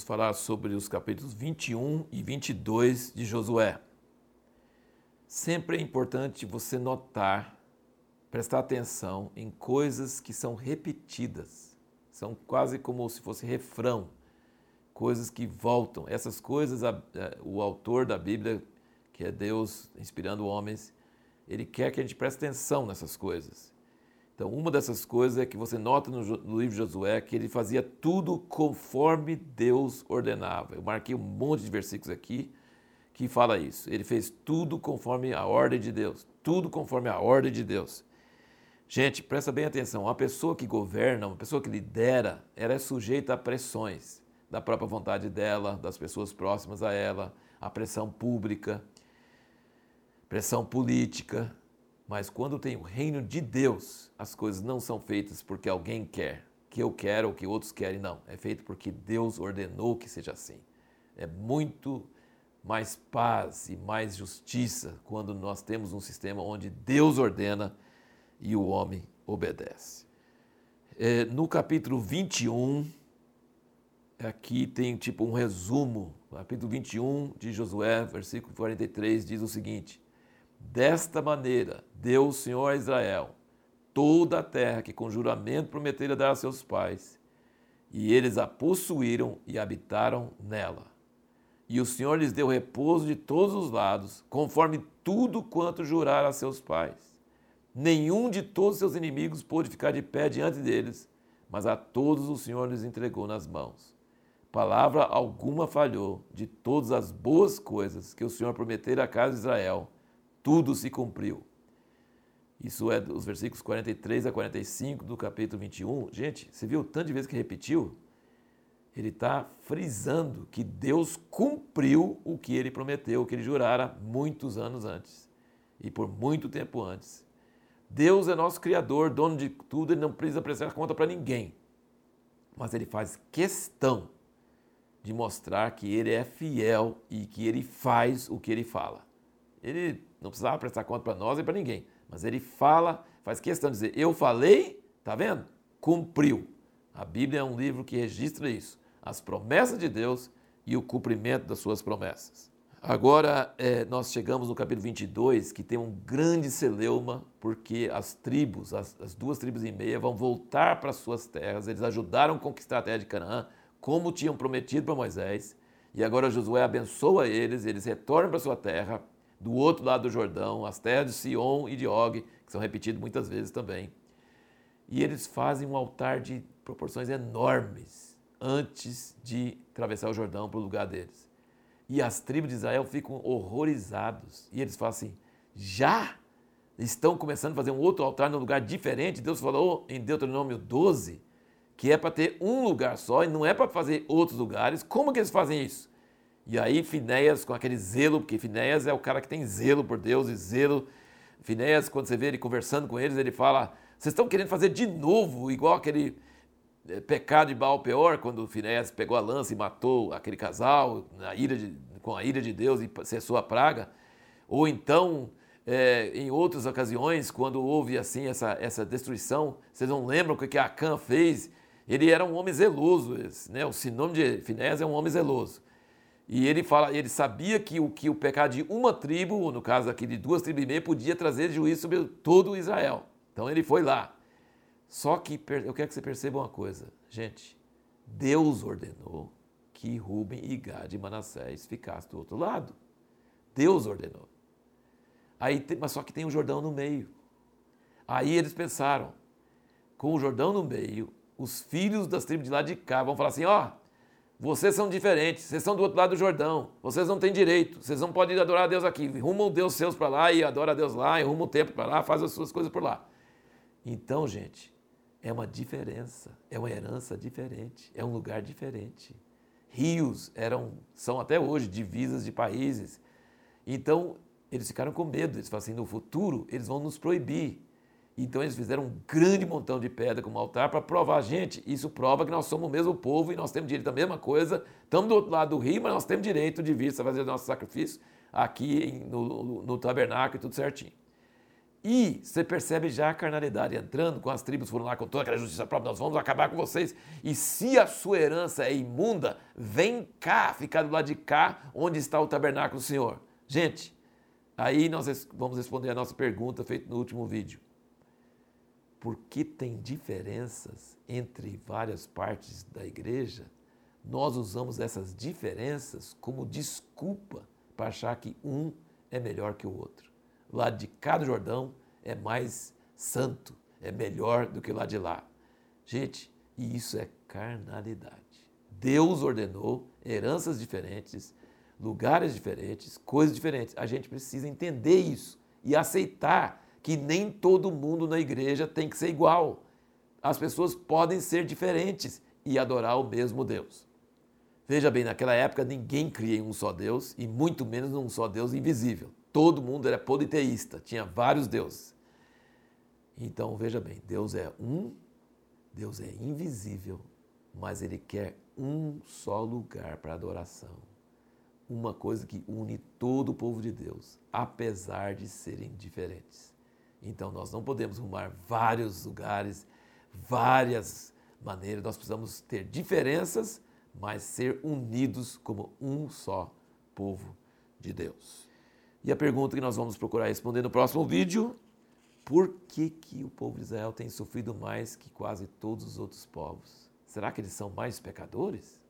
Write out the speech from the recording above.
falar sobre os capítulos 21 e 22 de Josué. Sempre é importante você notar, prestar atenção em coisas que são repetidas. São quase como se fosse refrão, coisas que voltam. Essas coisas, o autor da Bíblia, que é Deus inspirando homens, ele quer que a gente preste atenção nessas coisas. Então, uma dessas coisas é que você nota no, no livro de Josué que ele fazia tudo conforme Deus ordenava. Eu marquei um monte de versículos aqui que fala isso. Ele fez tudo conforme a ordem de Deus. Tudo conforme a ordem de Deus. Gente, presta bem atenção. Uma pessoa que governa, uma pessoa que lidera, ela é sujeita a pressões da própria vontade dela, das pessoas próximas a ela, a pressão pública, pressão política, mas quando tem o reino de Deus, as coisas não são feitas porque alguém quer, que eu quero ou que outros querem, não. É feito porque Deus ordenou que seja assim. É muito mais paz e mais justiça quando nós temos um sistema onde Deus ordena e o homem obedece. É, no capítulo 21, aqui tem tipo um resumo. Capítulo 21 de Josué, versículo 43, diz o seguinte: Desta maneira deu o Senhor a Israel toda a terra que com juramento prometera dar a seus pais, e eles a possuíram e habitaram nela. E o Senhor lhes deu repouso de todos os lados, conforme tudo quanto jurara a seus pais. Nenhum de todos seus inimigos pôde ficar de pé diante deles, mas a todos o Senhor lhes entregou nas mãos. Palavra alguma falhou de todas as boas coisas que o Senhor prometera à casa de Israel tudo se cumpriu. Isso é dos versículos 43 a 45 do capítulo 21. Gente, você viu o tanto de vezes que repetiu? Ele está frisando que Deus cumpriu o que ele prometeu, o que ele jurara muitos anos antes e por muito tempo antes. Deus é nosso Criador, dono de tudo, ele não precisa prestar conta para ninguém. Mas ele faz questão de mostrar que ele é fiel e que ele faz o que ele fala. Ele não precisava prestar conta para nós e para ninguém. Mas ele fala, faz questão de dizer: Eu falei, tá vendo? Cumpriu. A Bíblia é um livro que registra isso: as promessas de Deus e o cumprimento das suas promessas. Agora, é, nós chegamos no capítulo 22, que tem um grande celeuma, porque as tribos, as, as duas tribos e meia, vão voltar para suas terras. Eles ajudaram a conquistar a terra de Canaã, como tinham prometido para Moisés. E agora Josué abençoa eles, eles retornam para sua terra, do outro lado do Jordão, as terras de Sion e de Og, que são repetidas muitas vezes também. E eles fazem um altar de proporções enormes antes de atravessar o Jordão para o lugar deles. E as tribos de Israel ficam horrorizados. E eles falam assim: já estão começando a fazer um outro altar num lugar diferente. Deus falou em Deuteronômio 12 que é para ter um lugar só e não é para fazer outros lugares. Como que eles fazem isso? E aí Finéias, com aquele zelo, porque Finéias é o cara que tem zelo por Deus e zelo. Finéias, quando você vê ele conversando com eles, ele fala: vocês estão querendo fazer de novo, igual aquele eh, pecado de Baal Peor, quando Finéias pegou a lança e matou aquele casal na ira de, com a ira de Deus e cessou a praga. Ou então, é, em outras ocasiões, quando houve assim essa, essa destruição, vocês não lembram o que Acã fez? Ele era um homem zeloso, né? o sinônimo de Finéias é um homem zeloso. E ele fala, ele sabia que o, que o pecado de uma tribo, ou no caso aqui de duas tribos e meia, podia trazer juízo sobre todo Israel. Então ele foi lá. Só que eu quero que você perceba uma coisa, gente. Deus ordenou que Rubem e Gad e Manassés ficassem do outro lado. Deus ordenou. Aí, mas só que tem o Jordão no meio. Aí eles pensaram, com o Jordão no meio, os filhos das tribos de lá de cá vão falar assim: ó, oh, vocês são diferentes, vocês são do outro lado do Jordão, vocês não têm direito, vocês não podem adorar a Deus aqui. Rumam Deus seus para lá e adora a Deus lá, e rumam o templo para lá, faz as suas coisas por lá. Então, gente, é uma diferença, é uma herança diferente, é um lugar diferente. Rios eram, são até hoje divisas de países. Então, eles ficaram com medo, eles falam assim, no futuro eles vão nos proibir então eles fizeram um grande montão de pedra como altar para provar, gente, isso prova que nós somos o mesmo povo e nós temos direito à mesma coisa. Estamos do outro lado do rio, mas nós temos direito de vir fazer nosso sacrifício aqui no, no, no tabernáculo e tudo certinho. E você percebe já a carnalidade entrando, com as tribos foram lá com toda aquela justiça própria, nós vamos acabar com vocês. E se a sua herança é imunda, vem cá, ficar do lado de cá, onde está o tabernáculo do Senhor. Gente, aí nós vamos responder a nossa pergunta feita no último vídeo. Por que tem diferenças entre várias partes da igreja? Nós usamos essas diferenças como desculpa para achar que um é melhor que o outro. Lado de cá do Jordão é mais santo, é melhor do que lado de lá. Gente, e isso é carnalidade. Deus ordenou heranças diferentes, lugares diferentes, coisas diferentes. A gente precisa entender isso e aceitar que nem todo mundo na igreja tem que ser igual. As pessoas podem ser diferentes e adorar o mesmo Deus. Veja bem, naquela época ninguém cria em um só Deus e muito menos num só Deus invisível. Todo mundo era politeísta, tinha vários deuses. Então veja bem, Deus é um, Deus é invisível, mas ele quer um só lugar para adoração. Uma coisa que une todo o povo de Deus, apesar de serem diferentes. Então nós não podemos rumar vários lugares, várias maneiras, nós precisamos ter diferenças, mas ser unidos como um só povo de Deus. E a pergunta que nós vamos procurar responder no próximo vídeo: por que, que o povo de Israel tem sofrido mais que quase todos os outros povos? Será que eles são mais pecadores?